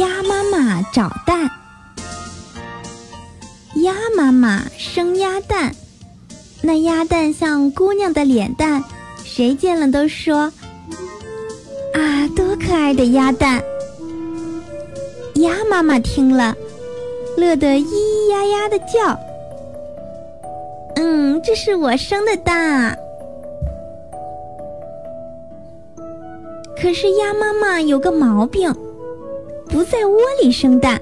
鸭妈妈找蛋。鸭妈妈生鸭蛋，那鸭蛋像姑娘的脸蛋，谁见了都说：“啊，多可爱的鸭蛋！”鸭妈妈听了，乐得咿咿呀呀的叫：“嗯，这是我生的蛋啊！”可是鸭妈妈有个毛病。不在窝里生蛋，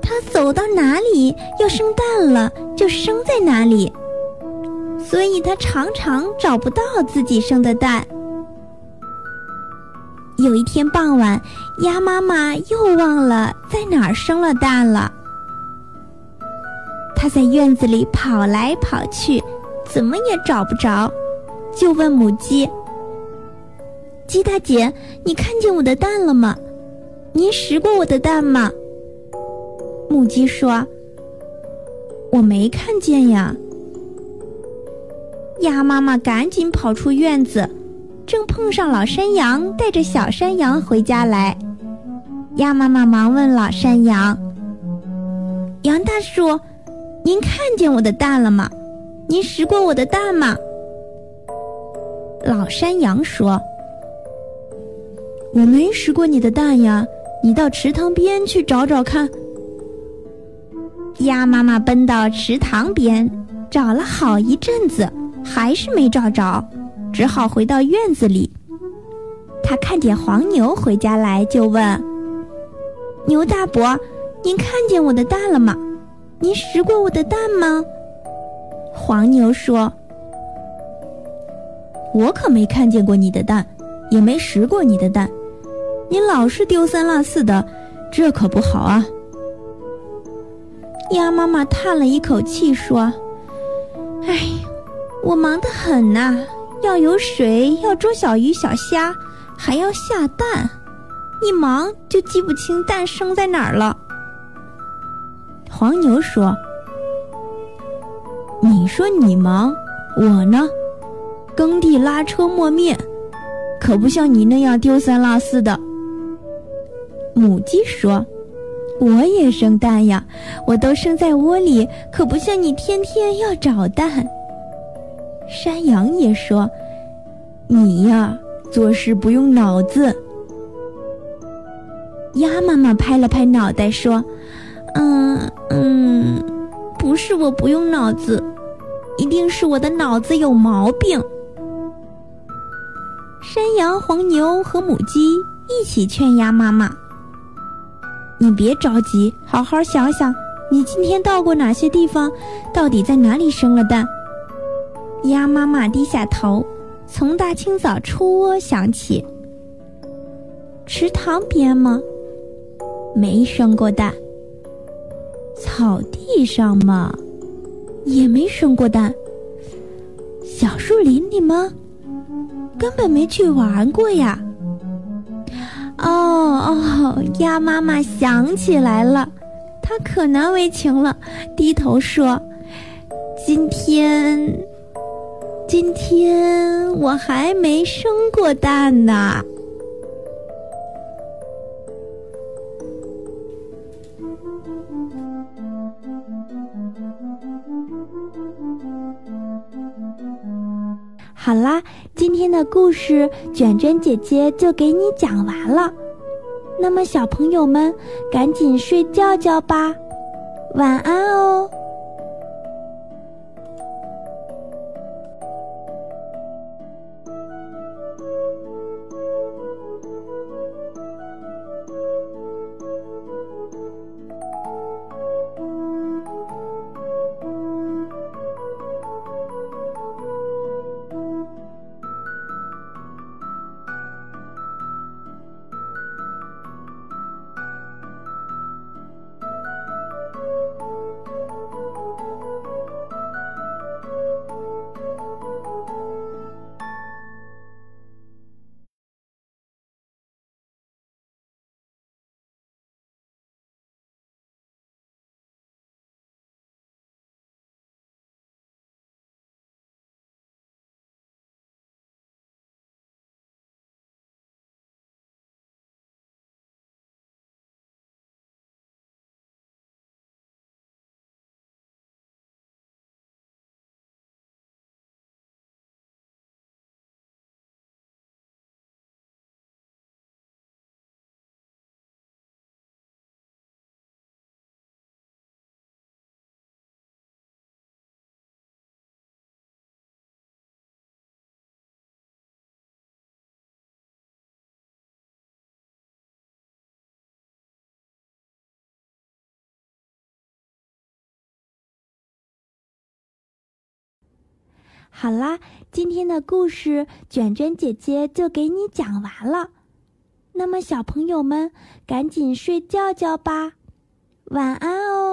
它走到哪里要生蛋了，就生在哪里，所以它常常找不到自己生的蛋。有一天傍晚，鸭妈妈又忘了在哪儿生了蛋了。它在院子里跑来跑去，怎么也找不着，就问母鸡：“鸡大姐，你看见我的蛋了吗？”您食过我的蛋吗？母鸡说：“我没看见呀。”鸭妈妈赶紧跑出院子，正碰上老山羊带着小山羊回家来。鸭妈妈忙问老山羊：“杨大叔，您看见我的蛋了吗？您食过我的蛋吗？”老山羊说：“我没食过你的蛋呀。”你到池塘边去找找看。鸭妈妈奔到池塘边，找了好一阵子，还是没找着，只好回到院子里。他看见黄牛回家来，就问：“牛大伯，您看见我的蛋了吗？您拾过我的蛋吗？”黄牛说：“我可没看见过你的蛋，也没拾过你的蛋。”你老是丢三落四的，这可不好啊！鸭妈妈叹了一口气说：“哎，我忙得很呐，要有水，要捉小鱼小虾，还要下蛋，一忙就记不清蛋生在哪儿了。”黄牛说：“你说你忙，我呢，耕地拉车磨面，可不像你那样丢三落四的。”母鸡说：“我也生蛋呀，我都生在窝里，可不像你天天要找蛋。”山羊也说：“你呀，做事不用脑子。”鸭妈妈拍了拍脑袋说：“嗯嗯，不是我不用脑子，一定是我的脑子有毛病。”山羊、黄牛和母鸡一起劝鸭妈妈。你别着急，好好想想，你今天到过哪些地方？到底在哪里生了蛋？鸭妈妈低下头，从大清早出窝想起。池塘边吗？没生过蛋。草地上吗？也没生过蛋。小树林里吗？根本没去玩过呀。哦哦，鸭妈妈想起来了，她可难为情了，低头说：“今天，今天我还没生过蛋呢。”好啦，今天的故事卷卷姐姐就给你讲完了。那么，小朋友们赶紧睡觉觉吧，晚安哦。好啦，今天的故事卷卷姐姐就给你讲完了。那么，小朋友们赶紧睡觉觉吧，晚安哦。